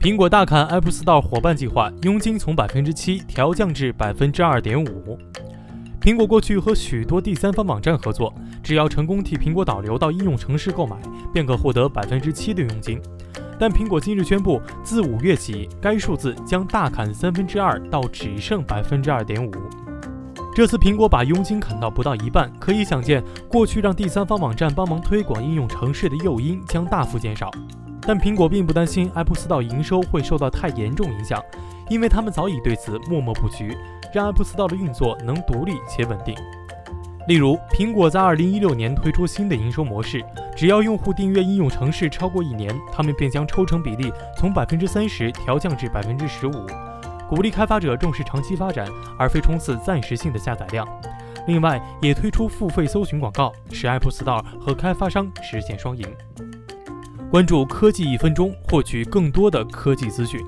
苹果大砍 Apple Store 伙伴计划，佣金从百分之七调降至百分之二点五。苹果过去和许多第三方网站合作，只要成功替苹果导流到应用程式购买，便可获得百分之七的佣金。但苹果今日宣布，自五月起，该数字将大砍三分之二，到只剩百分之二点五。这次苹果把佣金砍到不到一半，可以想见，过去让第三方网站帮忙推广应用程式的诱因将大幅减少。但苹果并不担心 Apple Store 营收会受到太严重影响，因为他们早已对此默默布局，让 Apple Store 的运作能独立且稳定。例如，苹果在2016年推出新的营收模式，只要用户订阅应用程式超过一年，他们便将抽成比例从百分之三十调降至百分之十五，鼓励开发者重视长期发展，而非冲刺暂时性的下载量。另外，也推出付费搜寻广告，使 Apple Store 和开发商实现双赢。关注科技一分钟，获取更多的科技资讯。